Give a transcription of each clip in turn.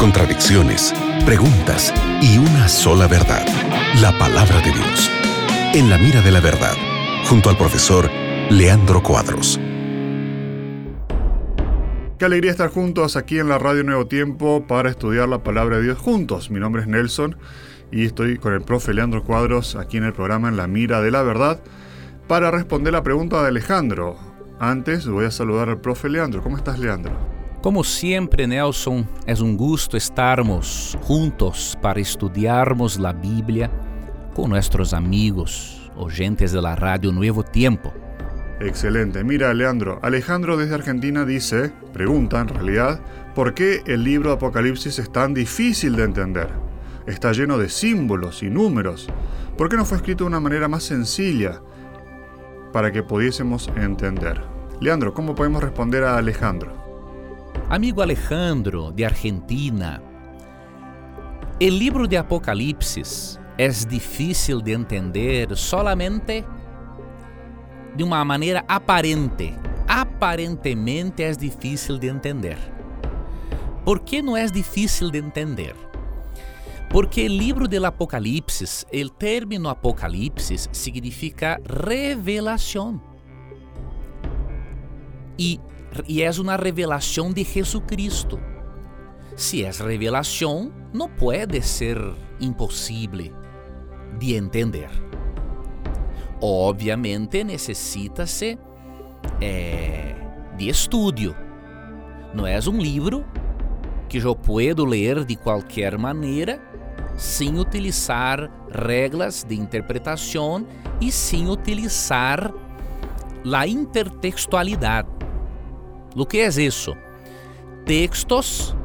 contradicciones, preguntas y una sola verdad, la palabra de Dios. En la mira de la verdad, junto al profesor Leandro Cuadros. Qué alegría estar juntos aquí en la Radio Nuevo Tiempo para estudiar la palabra de Dios juntos. Mi nombre es Nelson y estoy con el profe Leandro Cuadros aquí en el programa En la Mira de la Verdad para responder la pregunta de Alejandro. Antes voy a saludar al profe Leandro. ¿Cómo estás, Leandro? Como sempre, Nelson, é um gosto estarmos juntos para estudarmos a Bíblia com nossos amigos, oyentes de la Radio Nuevo Tiempo. Excelente. Mira, Leandro, Alejandro desde Argentina dice, pregunta en realidad, ¿por qué el libro Apocalipsis es tan difícil de entender? Está lleno de símbolos y números. ¿Por qué no fue escrito de una manera más sencilla para que pudiésemos entender? Leandro, ¿cómo podemos responder a Alejandro? Amigo Alejandro, de Argentina, el libro de Apocalipsis es difícil de entender solamente de uma maneira aparente. Aparentemente é difícil de entender. Por que não é difícil de entender? Porque o livro do Apocalipse, o término Apocalipse significa revelação. E, e é uma revelação de Jesucristo. Se é revelação, não pode ser impossível de entender. Obviamente necessita-se é, de estudo. Não é um livro que eu posso ler de qualquer maneira sem utilizar regras de interpretação e sem utilizar a intertextualidade. O que é isso? Textos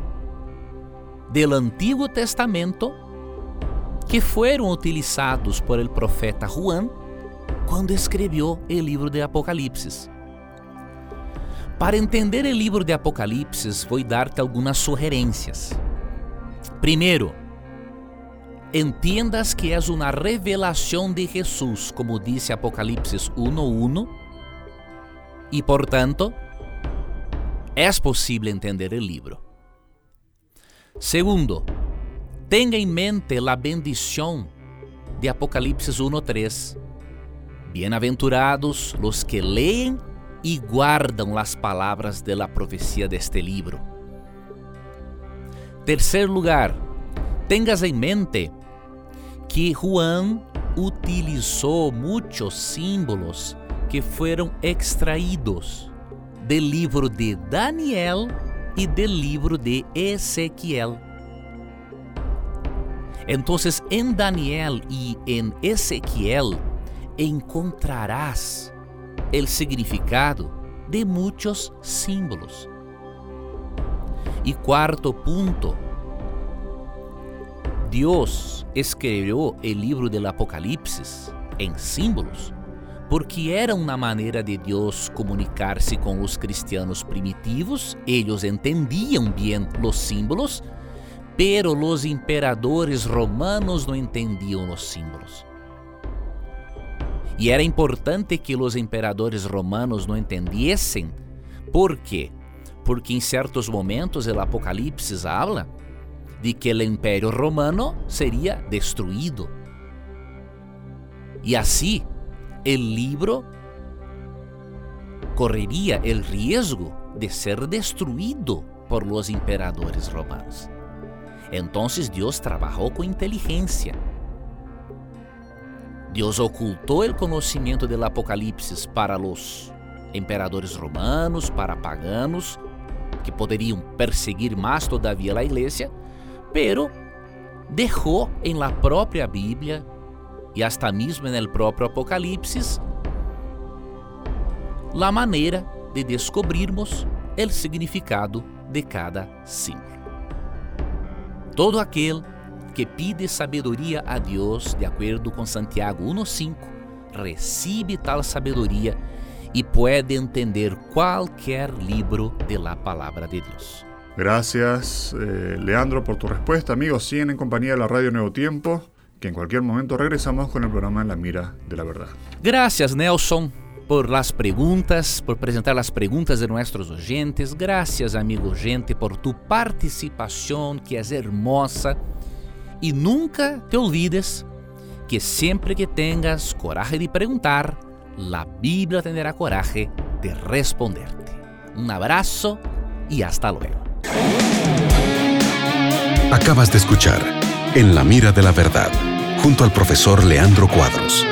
do Antigo Testamento que foram utilizados por el profeta Juan quando escreveu o livro de Apocalipse. Para entender o livro de Apocalipse, vou dar-te algumas sugerências. Primeiro, entiendas que és uma revelação de Jesus, como disse Apocalipse 1:1, e portanto, é possível entender o livro. Segundo, tenha em mente a bendição de Apocalipse 1:3 Bienaventurados los que leen y guardan las palabras de la profecía de este libro. Tercer lugar, tengas en mente que Juan utilizó muchos símbolos que fueron extraídos del libro de Daniel y del libro de Ezequiel. Entonces, en Daniel y en Ezequiel, encontrarás el significado de muitos símbolos. E quarto ponto, Deus escreveu o livro do Apocalipse em símbolos porque era uma maneira de Deus comunicar-se com os cristianos primitivos, eles entendiam bem os símbolos, pero os imperadores romanos não entendiam os símbolos. E era importante que os imperadores romanos não entendessem. Por quê? Porque em certos momentos o Apocalipse habla de que o Império Romano seria destruído. E assim, o livro correria o risco de ser destruído por los imperadores romanos. Então Deus trabalhou com inteligência Deus ocultou o conhecimento do Apocalipse para os imperadores romanos, para paganos, que poderiam perseguir mais todavia a igreja, pero deixou em la própria Bíblia e hasta mesmo no próprio Apocalipse a maneira de descobrirmos o significado de cada símbolo. Todo aquele que pide sabedoria a Deus, de acordo com Santiago 1:5, recebe tal sabedoria e pode entender qualquer livro de la palavra de Deus. Gracias, eh, Leandro, por tu respuesta. Amigos, siguen en compañía de la Radio Nuevo Tiempo, que en cualquier momento regresamos con el programa En la Mira de la Verdad. Gracias, Nelson. por las preguntas, por presentar las preguntas de nuestros oyentes. Gracias, amigo oyente, por tu participación, que es hermosa. Y nunca te olvides que siempre que tengas coraje de preguntar, la Biblia tendrá coraje de responderte. Un abrazo y hasta luego. Acabas de escuchar En la mira de la verdad, junto al profesor Leandro Cuadros.